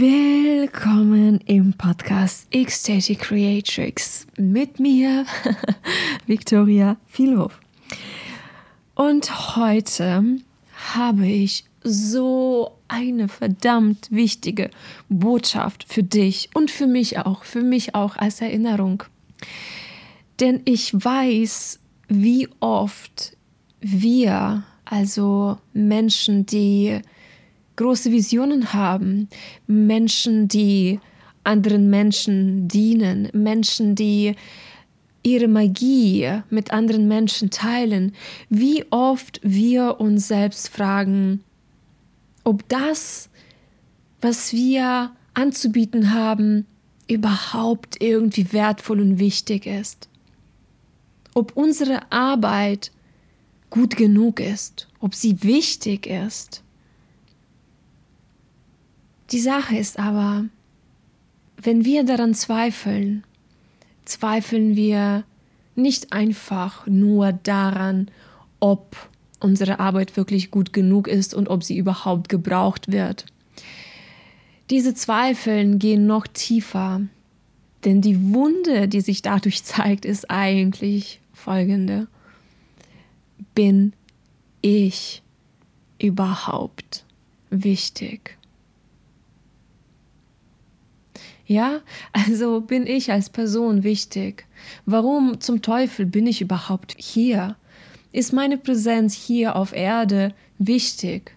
Willkommen im Podcast X-Stage Creatrix mit mir, Victoria Vielhof. Und heute habe ich so eine verdammt wichtige Botschaft für dich und für mich auch, für mich auch als Erinnerung. Denn ich weiß, wie oft wir, also Menschen, die große Visionen haben, Menschen, die anderen Menschen dienen, Menschen, die ihre Magie mit anderen Menschen teilen, wie oft wir uns selbst fragen, ob das, was wir anzubieten haben, überhaupt irgendwie wertvoll und wichtig ist. Ob unsere Arbeit gut genug ist, ob sie wichtig ist. Die Sache ist aber, wenn wir daran zweifeln, zweifeln wir nicht einfach nur daran, ob unsere Arbeit wirklich gut genug ist und ob sie überhaupt gebraucht wird. Diese Zweifeln gehen noch tiefer, denn die Wunde, die sich dadurch zeigt, ist eigentlich folgende. Bin ich überhaupt wichtig? Ja, also bin ich als Person wichtig. Warum zum Teufel bin ich überhaupt hier? Ist meine Präsenz hier auf Erde wichtig?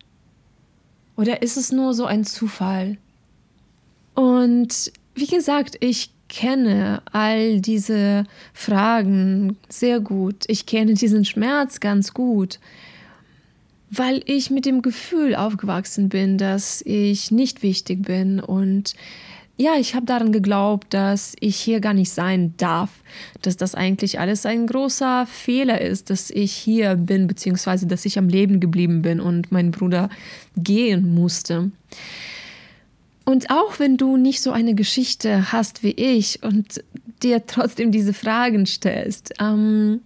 Oder ist es nur so ein Zufall? Und wie gesagt, ich kenne all diese Fragen sehr gut. Ich kenne diesen Schmerz ganz gut, weil ich mit dem Gefühl aufgewachsen bin, dass ich nicht wichtig bin und ja, ich habe daran geglaubt, dass ich hier gar nicht sein darf, dass das eigentlich alles ein großer Fehler ist, dass ich hier bin, beziehungsweise dass ich am Leben geblieben bin und mein Bruder gehen musste. Und auch wenn du nicht so eine Geschichte hast wie ich und dir trotzdem diese Fragen stellst, ähm,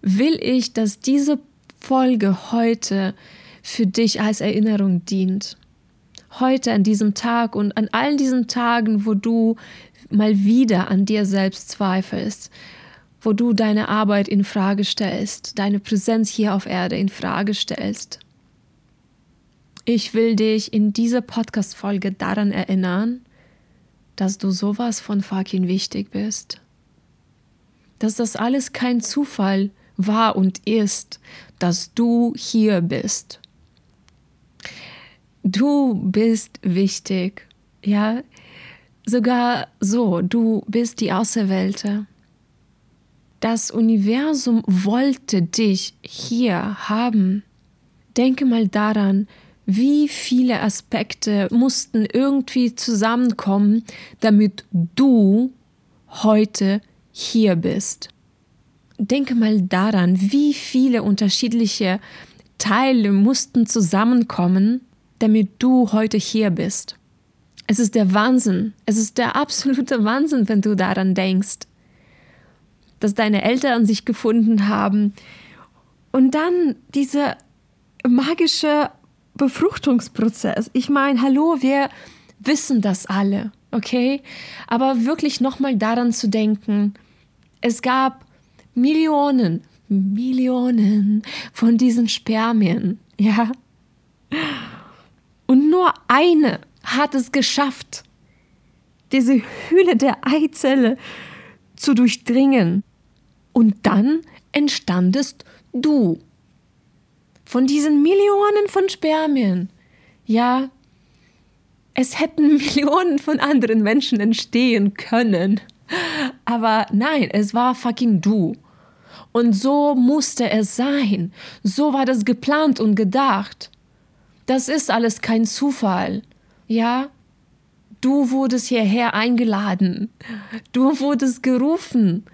will ich, dass diese Folge heute für dich als Erinnerung dient heute an diesem Tag und an all diesen Tagen, wo du mal wieder an dir selbst zweifelst, wo du deine Arbeit in Frage stellst, deine Präsenz hier auf Erde in Frage stellst. Ich will dich in dieser Podcast Folge daran erinnern, dass du sowas von fucking wichtig bist. Dass das alles kein Zufall war und ist, dass du hier bist. Du bist wichtig. Ja, sogar so, du bist die Auserwählte. Das Universum wollte dich hier haben. Denke mal daran, wie viele Aspekte mussten irgendwie zusammenkommen, damit du heute hier bist. Denke mal daran, wie viele unterschiedliche Teile mussten zusammenkommen, damit du heute hier bist. Es ist der Wahnsinn. Es ist der absolute Wahnsinn, wenn du daran denkst, dass deine Eltern sich gefunden haben und dann dieser magische Befruchtungsprozess. Ich meine, hallo, wir wissen das alle, okay? Aber wirklich nochmal daran zu denken, es gab Millionen, Millionen von diesen Spermien, ja? Und nur eine hat es geschafft, diese Hülle der Eizelle zu durchdringen. Und dann entstandest du. Von diesen Millionen von Spermien. Ja, es hätten Millionen von anderen Menschen entstehen können. Aber nein, es war fucking du. Und so musste es sein. So war das geplant und gedacht. Das ist alles kein Zufall. Ja? Du wurdest hierher eingeladen. Du wurdest gerufen.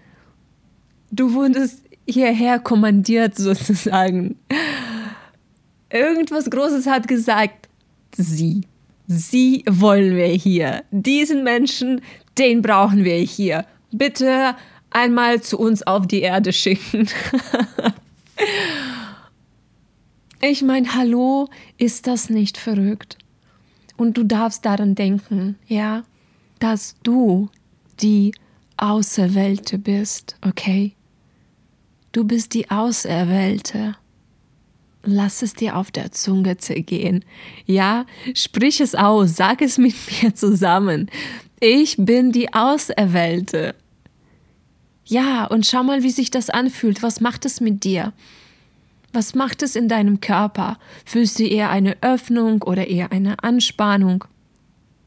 Du wurdest hierher kommandiert sozusagen. Irgendwas Großes hat gesagt, sie. Sie wollen wir hier. Diesen Menschen, den brauchen wir hier. Bitte einmal zu uns auf die Erde schicken. Ich meine, hallo, ist das nicht verrückt? Und du darfst daran denken, ja, dass du die Auserwählte bist, okay? Du bist die Auserwählte. Lass es dir auf der Zunge zergehen. Ja, sprich es aus, sag es mit mir zusammen. Ich bin die Auserwählte. Ja, und schau mal, wie sich das anfühlt. Was macht es mit dir? Was macht es in deinem Körper? Fühlst du eher eine Öffnung oder eher eine Anspannung?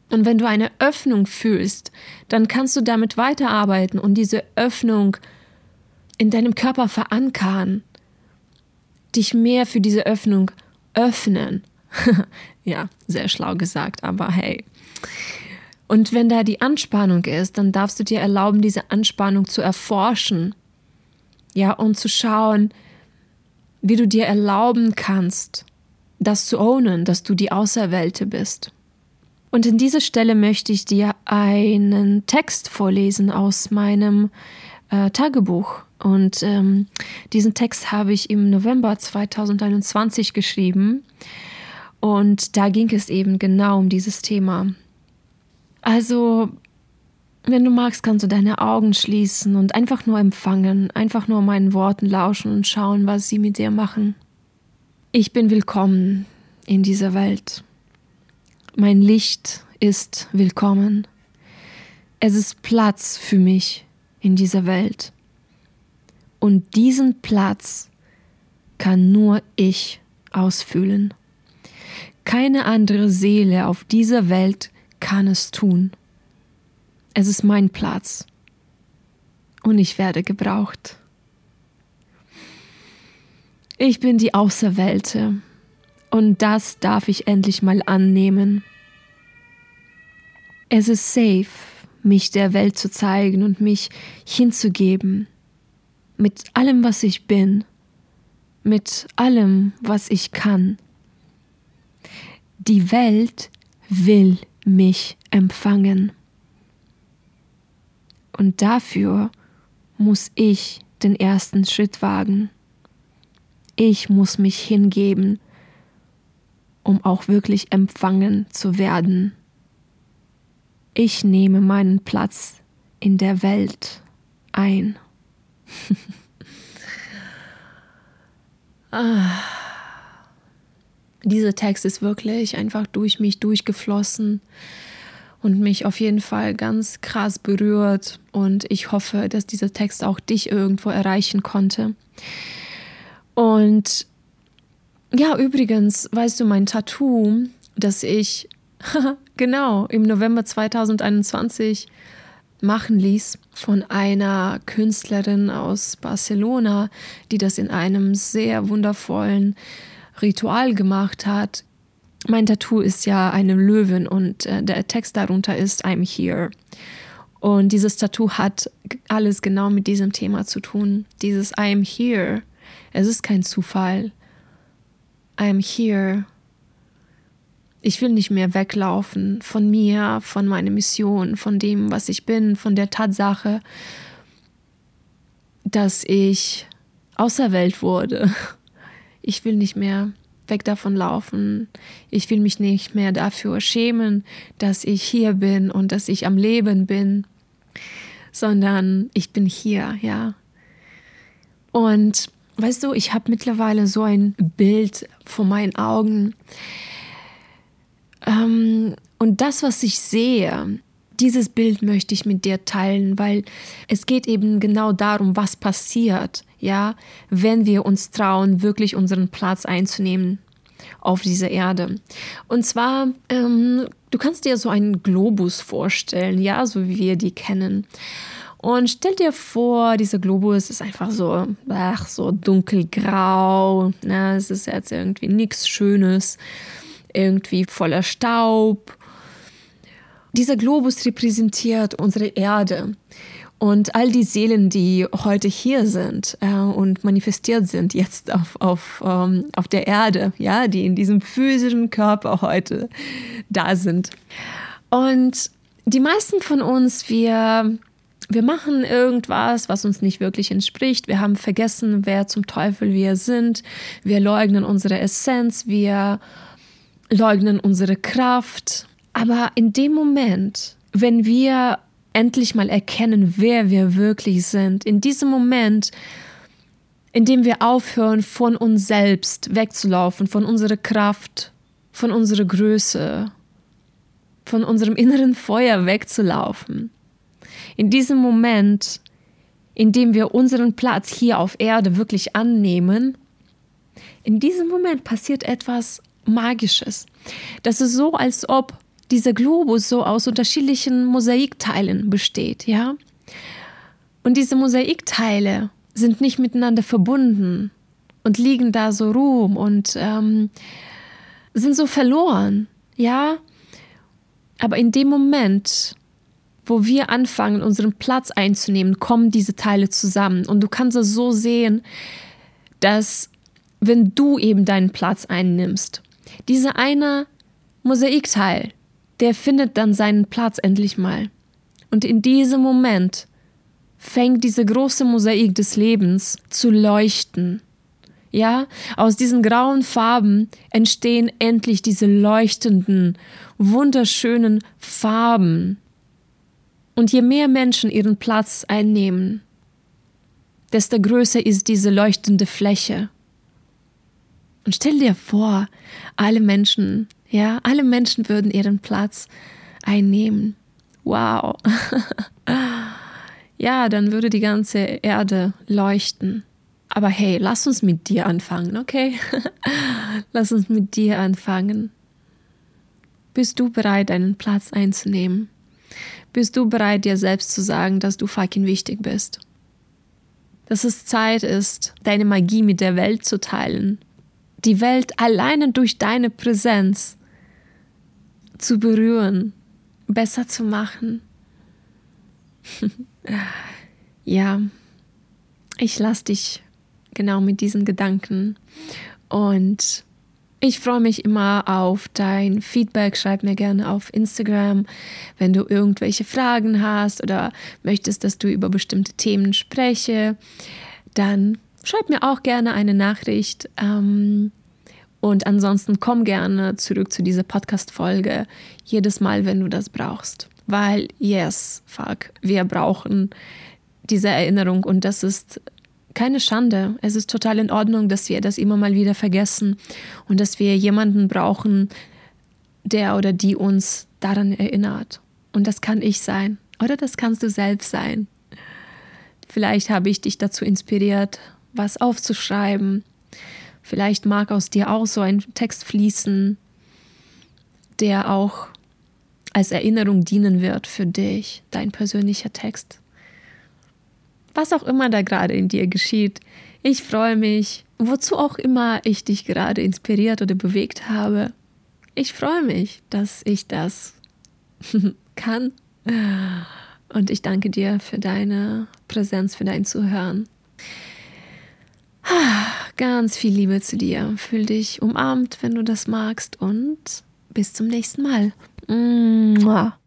Und wenn du eine Öffnung fühlst, dann kannst du damit weiterarbeiten und diese Öffnung in deinem Körper verankern, dich mehr für diese Öffnung öffnen. ja, sehr schlau gesagt, aber hey. Und wenn da die Anspannung ist, dann darfst du dir erlauben, diese Anspannung zu erforschen. Ja, und zu schauen, wie du dir erlauben kannst, das zu ownen, dass du die Auserwählte bist. Und in dieser Stelle möchte ich dir einen Text vorlesen aus meinem äh, Tagebuch. Und ähm, diesen Text habe ich im November 2021 geschrieben. Und da ging es eben genau um dieses Thema. Also, wenn du magst, kannst du deine Augen schließen und einfach nur empfangen, einfach nur meinen Worten lauschen und schauen, was sie mit dir machen. Ich bin willkommen in dieser Welt. Mein Licht ist willkommen. Es ist Platz für mich in dieser Welt. Und diesen Platz kann nur ich ausfüllen. Keine andere Seele auf dieser Welt kann es tun. Es ist mein Platz und ich werde gebraucht. Ich bin die Auserwählte und das darf ich endlich mal annehmen. Es ist safe, mich der Welt zu zeigen und mich hinzugeben, mit allem, was ich bin, mit allem, was ich kann. Die Welt will mich empfangen. Und dafür muss ich den ersten Schritt wagen. Ich muss mich hingeben, um auch wirklich empfangen zu werden. Ich nehme meinen Platz in der Welt ein. ah. Dieser Text ist wirklich einfach durch mich durchgeflossen und mich auf jeden Fall ganz krass berührt. Und ich hoffe, dass dieser Text auch dich irgendwo erreichen konnte. Und ja, übrigens, weißt du, mein Tattoo, das ich genau im November 2021 machen ließ von einer Künstlerin aus Barcelona, die das in einem sehr wundervollen Ritual gemacht hat. Mein Tattoo ist ja eine Löwin und äh, der Text darunter ist I'm here. Und dieses Tattoo hat alles genau mit diesem Thema zu tun. Dieses I'm here. Es ist kein Zufall. I'm here. Ich will nicht mehr weglaufen von mir, von meiner Mission, von dem, was ich bin, von der Tatsache, dass ich auserwählt wurde. Ich will nicht mehr weg davon laufen. Ich will mich nicht mehr dafür schämen, dass ich hier bin und dass ich am Leben bin, sondern ich bin hier, ja. Und weißt du, ich habe mittlerweile so ein Bild vor meinen Augen. Ähm, und das, was ich sehe, dieses Bild möchte ich mit dir teilen, weil es geht eben genau darum, was passiert, ja, wenn wir uns trauen, wirklich unseren Platz einzunehmen auf dieser Erde. Und zwar, ähm, du kannst dir so einen Globus vorstellen, ja, so wie wir die kennen. Und stell dir vor, dieser Globus ist einfach so, ach, so dunkelgrau. Ne? Es ist jetzt irgendwie nichts Schönes, irgendwie voller Staub. Dieser Globus repräsentiert unsere Erde. Und all die Seelen, die heute hier sind äh, und manifestiert sind jetzt auf, auf, ähm, auf der Erde, ja, die in diesem physischen Körper heute da sind. Und die meisten von uns, wir, wir machen irgendwas, was uns nicht wirklich entspricht. Wir haben vergessen, wer zum Teufel wir sind. Wir leugnen unsere Essenz. Wir leugnen unsere Kraft. Aber in dem Moment, wenn wir endlich mal erkennen, wer wir wirklich sind, in diesem Moment, in dem wir aufhören, von uns selbst wegzulaufen, von unserer Kraft, von unserer Größe, von unserem inneren Feuer wegzulaufen. In diesem Moment, in dem wir unseren Platz hier auf Erde wirklich annehmen, in diesem Moment passiert etwas Magisches. Das ist so, als ob dieser Globus so aus unterschiedlichen Mosaikteilen besteht, ja? Und diese Mosaikteile sind nicht miteinander verbunden und liegen da so rum und ähm, sind so verloren, ja? Aber in dem Moment, wo wir anfangen, unseren Platz einzunehmen, kommen diese Teile zusammen. Und du kannst es so sehen, dass wenn du eben deinen Platz einnimmst, dieser eine Mosaikteil, der findet dann seinen Platz endlich mal. Und in diesem Moment fängt diese große Mosaik des Lebens zu leuchten. Ja, aus diesen grauen Farben entstehen endlich diese leuchtenden, wunderschönen Farben. Und je mehr Menschen ihren Platz einnehmen, desto größer ist diese leuchtende Fläche. Und stell dir vor, alle Menschen, ja, alle Menschen würden ihren Platz einnehmen. Wow. ja, dann würde die ganze Erde leuchten. Aber hey, lass uns mit dir anfangen, okay? lass uns mit dir anfangen. Bist du bereit, einen Platz einzunehmen? Bist du bereit, dir selbst zu sagen, dass du fucking wichtig bist? Dass es Zeit ist, deine Magie mit der Welt zu teilen, die Welt alleine durch deine Präsenz zu berühren, besser zu machen. ja, ich lasse dich genau mit diesen Gedanken und ich freue mich immer auf dein Feedback. Schreib mir gerne auf Instagram, wenn du irgendwelche Fragen hast oder möchtest, dass du über bestimmte Themen spreche. Dann schreib mir auch gerne eine Nachricht. Ähm, und ansonsten komm gerne zurück zu dieser Podcast-Folge jedes Mal, wenn du das brauchst. Weil, yes, fuck, wir brauchen diese Erinnerung und das ist keine Schande. Es ist total in Ordnung, dass wir das immer mal wieder vergessen und dass wir jemanden brauchen, der oder die uns daran erinnert. Und das kann ich sein oder das kannst du selbst sein. Vielleicht habe ich dich dazu inspiriert, was aufzuschreiben. Vielleicht mag aus dir auch so ein Text fließen, der auch als Erinnerung dienen wird für dich, dein persönlicher Text. Was auch immer da gerade in dir geschieht, ich freue mich, wozu auch immer ich dich gerade inspiriert oder bewegt habe. Ich freue mich, dass ich das kann. Und ich danke dir für deine Präsenz, für dein Zuhören. Ganz viel Liebe zu dir. Fühl dich umarmt, wenn du das magst und bis zum nächsten Mal. Mua.